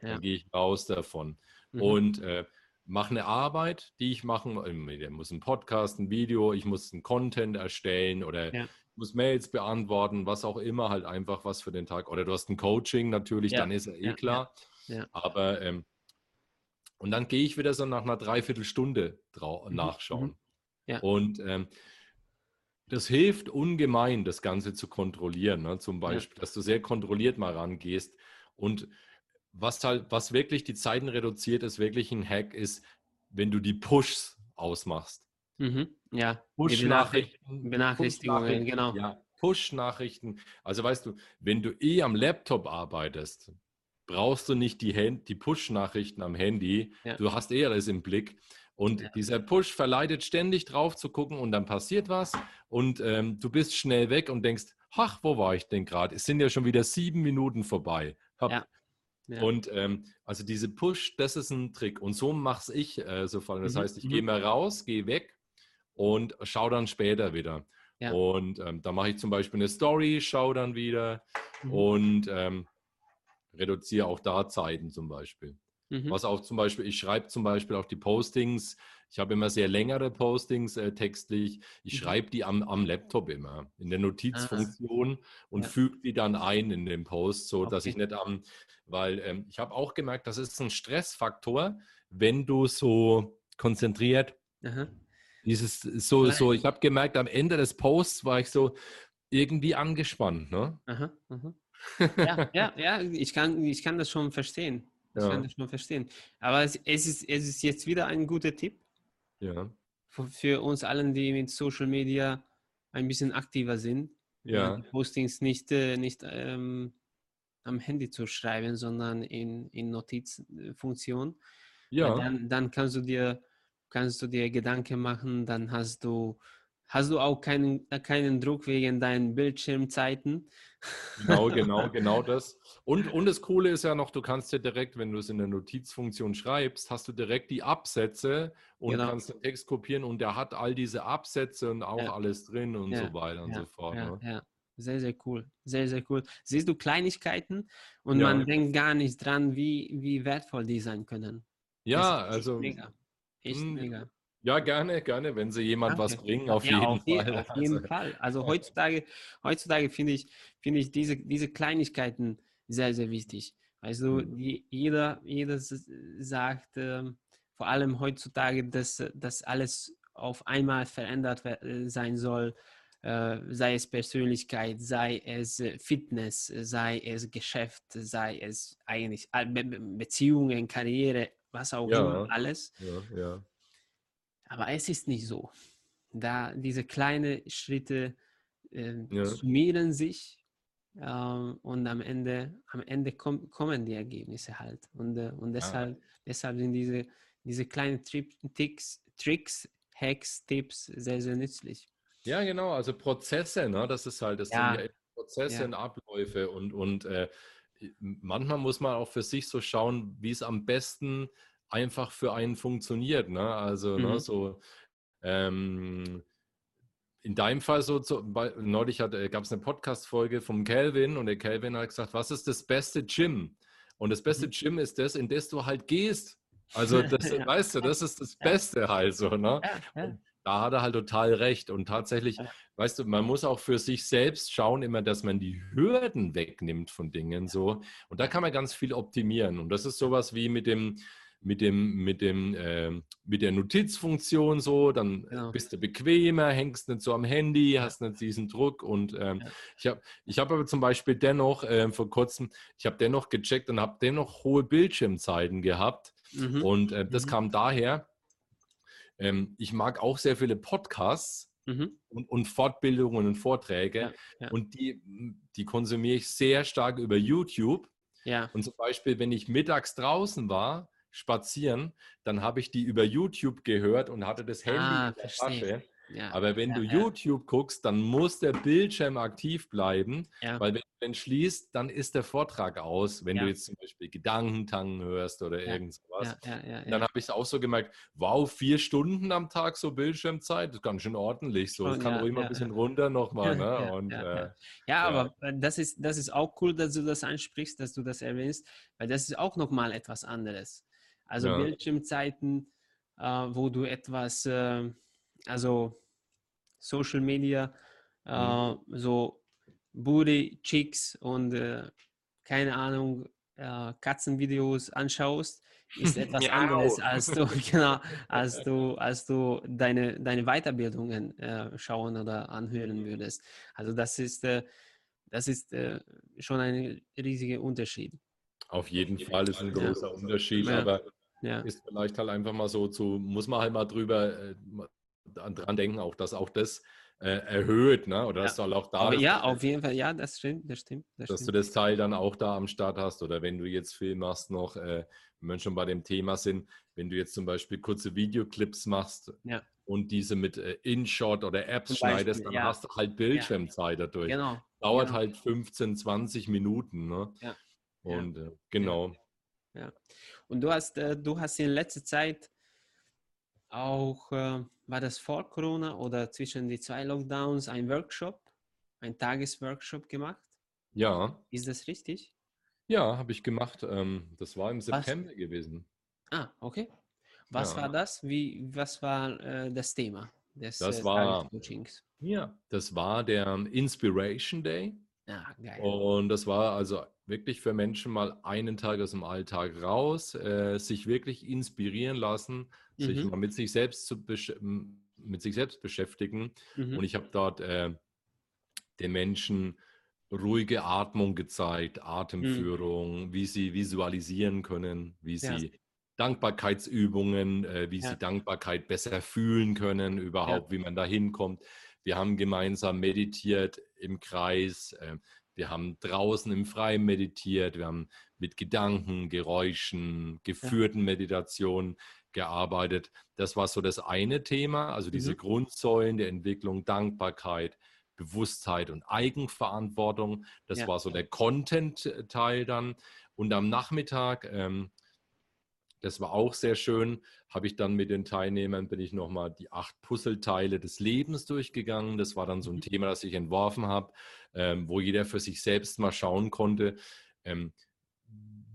Ja. Dann gehe ich raus davon. Mhm. Und äh, mache eine Arbeit, die ich machen muss. Ich muss einen Podcast, ein Video, ich muss einen Content erstellen oder ja muss Mails beantworten, was auch immer, halt einfach was für den Tag. Oder du hast ein Coaching natürlich, ja. dann ist ja eh klar. Ja. Aber ähm, und dann gehe ich wieder so nach einer Dreiviertelstunde mhm. nachschauen. Mhm. Und ähm, das hilft ungemein, das Ganze zu kontrollieren. Ne? Zum Beispiel, dass du sehr kontrolliert mal rangehst. Und was halt, was wirklich die Zeiten reduziert, ist wirklich ein Hack, ist, wenn du die Pushs ausmachst. Mhm. Ja, Push-Nachrichten. Benachrichtigungen, Push genau. Ja, Push-Nachrichten. Also weißt du, wenn du eh am Laptop arbeitest, brauchst du nicht die, die Push-Nachrichten am Handy. Ja. Du hast eh alles im Blick. Und ja. dieser Push verleitet ständig drauf zu gucken und dann passiert was und ähm, du bist schnell weg und denkst, ach, wo war ich denn gerade? Es sind ja schon wieder sieben Minuten vorbei. Ja. Ja. Und ähm, also diese Push, das ist ein Trick. Und so mache ich äh, so vor allem. Das mhm. heißt, ich mhm. gehe mal raus, gehe weg und schaue dann später wieder. Ja. Und ähm, da mache ich zum Beispiel eine Story, schaue dann wieder mhm. und ähm, reduziere auch da Zeiten zum Beispiel. Mhm. Was auch zum Beispiel, ich schreibe zum Beispiel auch die Postings, ich habe immer sehr längere Postings äh, textlich, ich mhm. schreibe die am, am Laptop immer, in der Notizfunktion ah. und ja. füge die dann ein in den Post, so okay. dass ich nicht am, weil ähm, ich habe auch gemerkt, das ist ein Stressfaktor, wenn du so konzentriert Aha. Dieses so, so, ich habe gemerkt, am Ende des Posts war ich so irgendwie angespannt, ne? Aha, aha. Ja, ja, ja, ich kann, ich kann das schon verstehen. Ich ja. kann das schon verstehen. Aber es, es, ist, es ist jetzt wieder ein guter Tipp. Ja. Für, für uns allen, die mit Social Media ein bisschen aktiver sind. Ja. Postings nicht, äh, nicht ähm, am Handy zu schreiben, sondern in, in Notizfunktion. Ja. Dann, dann kannst du dir kannst du dir Gedanken machen, dann hast du, hast du auch keinen, keinen Druck wegen deinen Bildschirmzeiten. Genau, genau, genau das. Und, und das Coole ist ja noch, du kannst ja direkt, wenn du es in der Notizfunktion schreibst, hast du direkt die Absätze und genau. kannst den Text kopieren und der hat all diese Absätze und auch ja. alles drin und ja. so weiter und ja. so fort. Ja, ne? ja. Sehr, sehr cool. Sehr, sehr cool. Siehst du Kleinigkeiten und man denkt gar nicht dran, wie, wie wertvoll die sein können. Ja, also. Mega. Echt hm, mega. Ja, gerne, gerne, wenn sie jemand Danke. was bringen, auf ja, jeden auf Fall. Auf jeden also. Fall. Also heutzutage, heutzutage finde ich, finde ich diese, diese Kleinigkeiten sehr, sehr wichtig. Also mhm. jeder, jeder sagt, äh, vor allem heutzutage, dass das alles auf einmal verändert äh, sein soll, äh, sei es Persönlichkeit, sei es äh, Fitness, sei es Geschäft, sei es eigentlich Be Beziehungen, Karriere, was auch ja, immer, alles. Ja, ja. Aber es ist nicht so. Da diese kleinen Schritte äh, summieren sich äh, und am Ende, am Ende komm, kommen die Ergebnisse halt. Und, äh, und deshalb, deshalb sind diese, diese kleinen Tricks, Tricks, Hacks, Tipps sehr, sehr nützlich. Ja, genau. Also Prozesse, ne? das ist halt, das sind ja Prozesse und Abläufe und, und äh, manchmal muss man auch für sich so schauen, wie es am besten einfach für einen funktioniert. Ne? Also ne, mhm. ne, so ähm, in deinem Fall so, so bei, neulich gab es eine Podcast-Folge vom Calvin und der Calvin hat gesagt, was ist das beste Gym? Und das beste mhm. Gym ist das, in das du halt gehst. Also das, ja. weißt du, das ist das Beste halt so. Ne? Ja, ja da hat er halt total recht. Und tatsächlich, weißt du, man muss auch für sich selbst schauen, immer, dass man die Hürden wegnimmt von Dingen so. Und da kann man ganz viel optimieren. Und das ist sowas wie mit dem, mit dem, mit dem, äh, mit der Notizfunktion so, dann genau. bist du bequemer, hängst nicht so am Handy, hast nicht diesen Druck und ähm, ja. ich habe ich hab aber zum Beispiel dennoch äh, vor kurzem, ich habe dennoch gecheckt und habe dennoch hohe Bildschirmzeiten gehabt mhm. und äh, das mhm. kam daher, ähm, ich mag auch sehr viele Podcasts mhm. und, und, Fortbildungen und Vorträge ja, ja. und die, die konsumiere ich sehr stark über YouTube. Ja. Und zum Beispiel, wenn ich mittags draußen war, spazieren, dann habe ich die über YouTube gehört und hatte das Handy ah, in der verstehe. Tasche. Ja, Aber wenn ja, du ja. YouTube guckst, dann muss der Bildschirm aktiv bleiben, weil wenn du den schließt, dann ist der Vortrag aus. Wenn du jetzt zum Beispiel Gedankentangen hörst oder irgend sowas. Dann habe ich es auch so gemerkt, wow, vier Stunden am Tag so Bildschirmzeit, das ist ganz schön ordentlich. So, es kann ruhig mal ein bisschen runter nochmal. Ne? Und, äh, ja, aber äh, das ist, das ist auch cool, dass du das ansprichst, dass du das erwähnst, weil das ist auch nochmal etwas anderes. Also ja. Bildschirmzeiten, äh, wo du etwas, äh, also Social Media, äh, mhm. so Booty, Chicks und äh, keine Ahnung, äh, Katzenvideos anschaust, ist etwas anderes, als du, genau, als du, als du deine, deine Weiterbildungen äh, schauen oder anhören würdest. Also das ist, das ist schon ein riesiger Unterschied. Auf jeden Fall ist ein großer ja. Unterschied, ja. aber ja. Ist vielleicht halt einfach mal so zu, muss man halt mal drüber äh, dran denken, auch dass auch das äh, erhöht, ne? Oder ja. soll auch da. Aber ja, auf jeden Fall, ja, das stimmt, das stimmt. Das dass stimmt. du das Teil dann auch da am Start hast oder wenn du jetzt Film machst noch, äh, wenn wir schon bei dem Thema sind, wenn du jetzt zum Beispiel kurze Videoclips machst ja. und diese mit äh, InShot oder Apps Beispiel, schneidest, dann ja. hast du halt Bildschirmzeit dadurch. Genau. Dauert genau. halt 15, 20 Minuten, ne? Ja. Und äh, genau. Ja. Und du hast, äh, du hast in letzter Zeit auch, äh, war das vor Corona oder zwischen die zwei Lockdowns, ein Workshop, ein Tagesworkshop gemacht? Ja. Ist das richtig? Ja, habe ich gemacht. Ähm, das war im September was? gewesen. Ah, okay. Was ja. war das? Wie, was war äh, das Thema des das war, Ja, das war der Inspiration Day. Ja, geil. Und das war also wirklich für Menschen mal einen Tag aus dem Alltag raus, äh, sich wirklich inspirieren lassen, mhm. sich mal mit sich selbst zu mit sich selbst beschäftigen. Mhm. Und ich habe dort äh, den Menschen ruhige Atmung gezeigt, Atemführung, mhm. wie sie visualisieren können, wie ja. sie Dankbarkeitsübungen, äh, wie ja. sie Dankbarkeit besser fühlen können, überhaupt, ja. wie man da hinkommt. Wir haben gemeinsam meditiert im Kreis. Äh, wir haben draußen im Freien meditiert. Wir haben mit Gedanken, Geräuschen, geführten ja. Meditationen gearbeitet. Das war so das eine Thema, also diese mhm. Grundsäulen der Entwicklung, Dankbarkeit, Bewusstheit und Eigenverantwortung. Das ja. war so der Content-Teil dann. Und am Nachmittag ähm, das war auch sehr schön. Habe ich dann mit den Teilnehmern, bin ich nochmal die acht Puzzleteile des Lebens durchgegangen. Das war dann so ein mhm. Thema, das ich entworfen habe, ähm, wo jeder für sich selbst mal schauen konnte, ähm,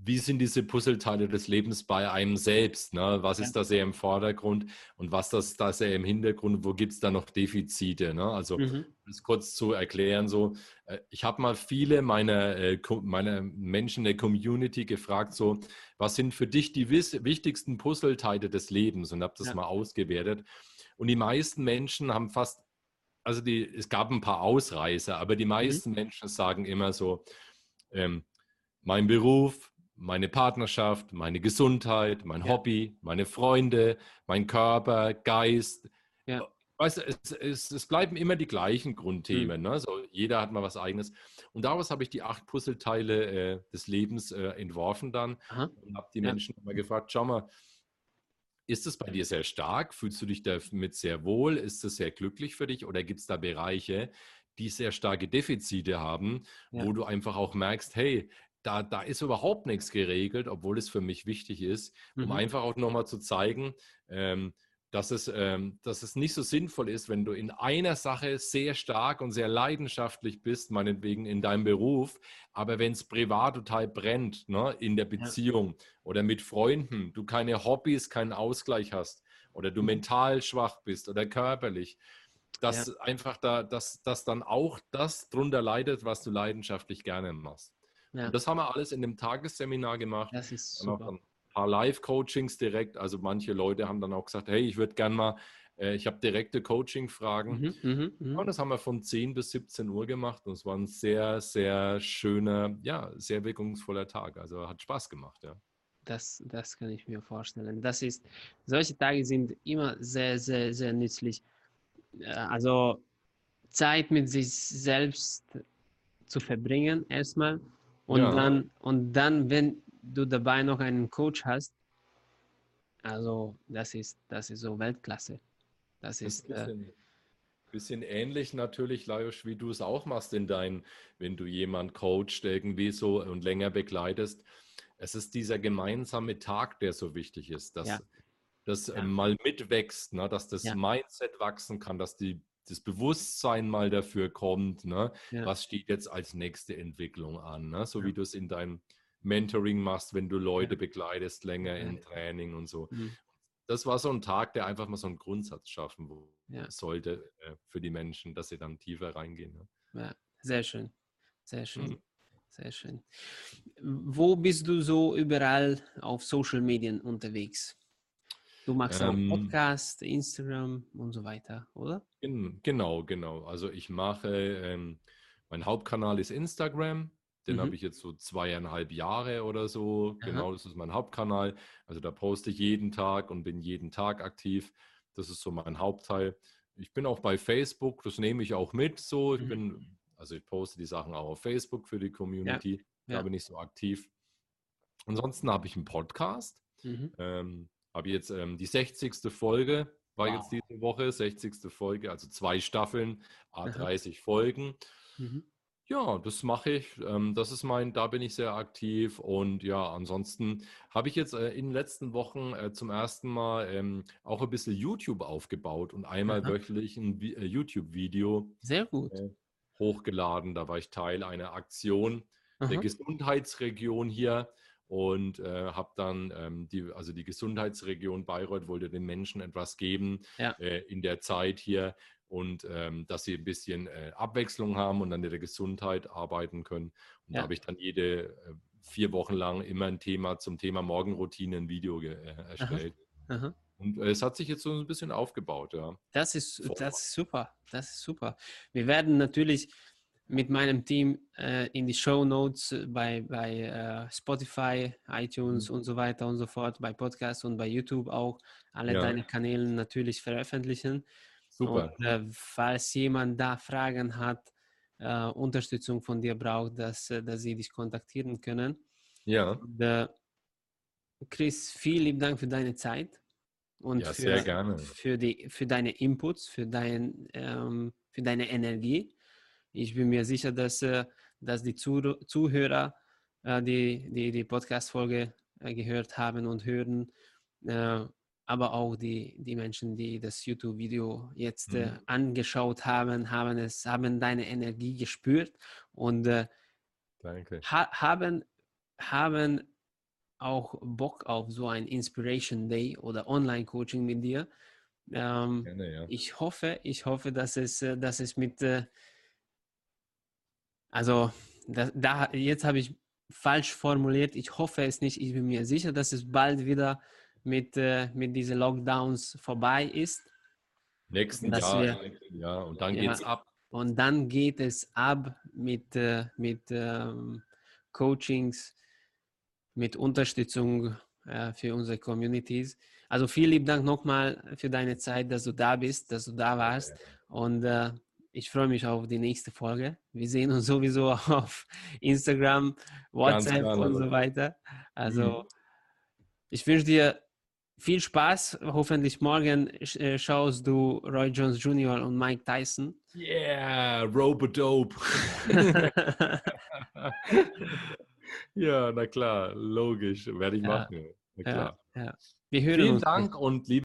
wie sind diese Puzzleteile des Lebens bei einem selbst? Ne? Was ist da sehr im Vordergrund und was das da sehr im Hintergrund? Wo gibt es da noch Defizite? Ne? Also, mhm. das kurz zu erklären, so, äh, ich habe mal viele meiner, äh, meiner Menschen in der Community gefragt, so, was sind für dich die wichtigsten Puzzleteile des Lebens? Und habe das ja. mal ausgewertet. Und die meisten Menschen haben fast, also die, es gab ein paar Ausreißer, aber die mhm. meisten mhm. Menschen sagen immer so, ähm, mein Beruf, meine Partnerschaft, meine Gesundheit, mein ja. Hobby, meine Freunde, mein Körper, Geist. Ja. Weißt du, es, es, es, bleiben immer die gleichen Grundthemen. Mhm. Ne? So, jeder hat mal was eigenes. Und daraus habe ich die acht Puzzleteile äh, des Lebens äh, entworfen dann Aha. und habe die ja. Menschen mal gefragt, schau mal, ist es bei dir sehr stark? Fühlst du dich damit sehr wohl? Ist es sehr glücklich für dich? Oder gibt es da Bereiche, die sehr starke Defizite haben, ja. wo du einfach auch merkst, hey, da, da ist überhaupt nichts geregelt, obwohl es für mich wichtig ist, um mhm. einfach auch nochmal zu zeigen, ähm, dass, es, ähm, dass es nicht so sinnvoll ist, wenn du in einer Sache sehr stark und sehr leidenschaftlich bist, meinetwegen in deinem Beruf, aber wenn es privat total brennt, ne, in der Beziehung ja. oder mit Freunden, du keine Hobbys, keinen Ausgleich hast oder du mhm. mental schwach bist oder körperlich, dass ja. einfach da, dass, dass dann auch das drunter leidet, was du leidenschaftlich gerne machst. Ja. Und das haben wir alles in dem Tagesseminar gemacht. Das ist super. paar Live-Coachings direkt. Also manche Leute haben dann auch gesagt, hey, ich würde gerne mal, äh, ich habe direkte Coaching-Fragen. Mhm, mh, mh. Und das haben wir von 10 bis 17 Uhr gemacht und es war ein sehr, sehr schöner, ja, sehr wirkungsvoller Tag. Also hat Spaß gemacht, ja. Das, das kann ich mir vorstellen. Das ist, solche Tage sind immer sehr, sehr, sehr nützlich. Äh, also Zeit mit sich selbst zu verbringen erstmal und ja. dann und dann wenn du dabei noch einen Coach hast also das ist das ist so Weltklasse das, das ist, ist ein bisschen, äh, bisschen, ähnlich natürlich Lajos wie du es auch machst in deinen wenn du jemand coacht irgendwie so und länger begleitest es ist dieser gemeinsame Tag der so wichtig ist dass ja. das ja. mal mitwächst ne? dass das ja. Mindset wachsen kann dass die das Bewusstsein mal dafür kommt, ne? Ja. was steht jetzt als nächste Entwicklung an, ne? so ja. wie du es in deinem Mentoring machst, wenn du Leute ja. begleitest, länger im Training und so. Mhm. Das war so ein Tag, der einfach mal so einen Grundsatz schaffen sollte äh, für die Menschen, dass sie dann tiefer reingehen. Ne? Ja, sehr schön, sehr schön. Mhm. Sehr schön. Wo bist du so überall auf Social Medien unterwegs? Du machst ähm, auch Podcast, Instagram und so weiter, oder? genau, genau. Also ich mache, ähm, mein Hauptkanal ist Instagram. Den mhm. habe ich jetzt so zweieinhalb Jahre oder so. Aha. Genau, das ist mein Hauptkanal. Also da poste ich jeden Tag und bin jeden Tag aktiv. Das ist so mein Hauptteil. Ich bin auch bei Facebook, das nehme ich auch mit. So, ich mhm. bin, also ich poste die Sachen auch auf Facebook für die Community. Ja. Da bin ich so aktiv. Ansonsten habe ich einen Podcast. Mhm. Ähm, habe jetzt ähm, die 60. Folge, war wow. jetzt diese Woche, 60. Folge, also zwei Staffeln, A30 Aha. Folgen. Mhm. Ja, das mache ich. Ähm, das ist mein, da bin ich sehr aktiv. Und ja, ansonsten habe ich jetzt äh, in den letzten Wochen äh, zum ersten Mal ähm, auch ein bisschen YouTube aufgebaut und einmal Aha. wöchentlich ein äh, YouTube-Video. Sehr gut. hochgeladen. Da war ich Teil einer Aktion Aha. der Gesundheitsregion hier und äh, habe dann ähm, die, also die Gesundheitsregion Bayreuth wollte den Menschen etwas geben ja. äh, in der Zeit hier und ähm, dass sie ein bisschen äh, Abwechslung haben und an der Gesundheit arbeiten können. Und ja. da habe ich dann jede äh, vier Wochen lang immer ein Thema zum Thema Morgenroutine ein Video äh, erstellt. Aha. Aha. Und äh, es hat sich jetzt so ein bisschen aufgebaut, ja. Das ist, das ist super. Das ist super. Wir werden natürlich mit meinem Team äh, in die Show Notes äh, bei, bei äh, Spotify, iTunes mhm. und so weiter und so fort, bei Podcasts und bei YouTube auch alle ja. deine Kanäle natürlich veröffentlichen. Super. Und äh, falls jemand da Fragen hat, äh, Unterstützung von dir braucht, dass, äh, dass sie dich kontaktieren können. Ja. Und, Chris, vielen lieben Dank für deine Zeit und ja, für, Für, die, für deine Inputs, für, dein, ähm, für deine Energie. Ich bin mir sicher, dass, äh, dass die Zuhörer, äh, die die, die Podcast-Folge äh, gehört haben und hören, aber auch die, die Menschen, die das YouTube-Video jetzt mhm. angeschaut haben, haben es, haben deine Energie gespürt und. Ha haben, haben auch Bock auf so ein Inspiration Day oder Online-Coaching mit dir. Ähm, Gerne, ja. Ich hoffe, ich hoffe, dass es, dass es mit, also da, da jetzt habe ich falsch formuliert. Ich hoffe es nicht. Ich bin mir sicher, dass es bald wieder mit, äh, mit diesen Lockdowns vorbei ist. Nächsten Jahr, wir, ja, und dann ja, geht es ab. Und dann geht es ab mit, äh, mit ähm, Coachings, mit Unterstützung äh, für unsere Communities. Also vielen lieben Dank nochmal für deine Zeit, dass du da bist, dass du da warst. Und äh, ich freue mich auf die nächste Folge. Wir sehen uns sowieso auf Instagram, WhatsApp und so weiter. Also mhm. ich wünsche dir viel Spaß. Hoffentlich morgen äh, schaust du Roy Jones Jr. und Mike Tyson. Yeah, Robodope. ja, na klar, logisch, werde ich ja, machen. Na klar. Ja, ja. Wir hören Vielen uns Dank und liebe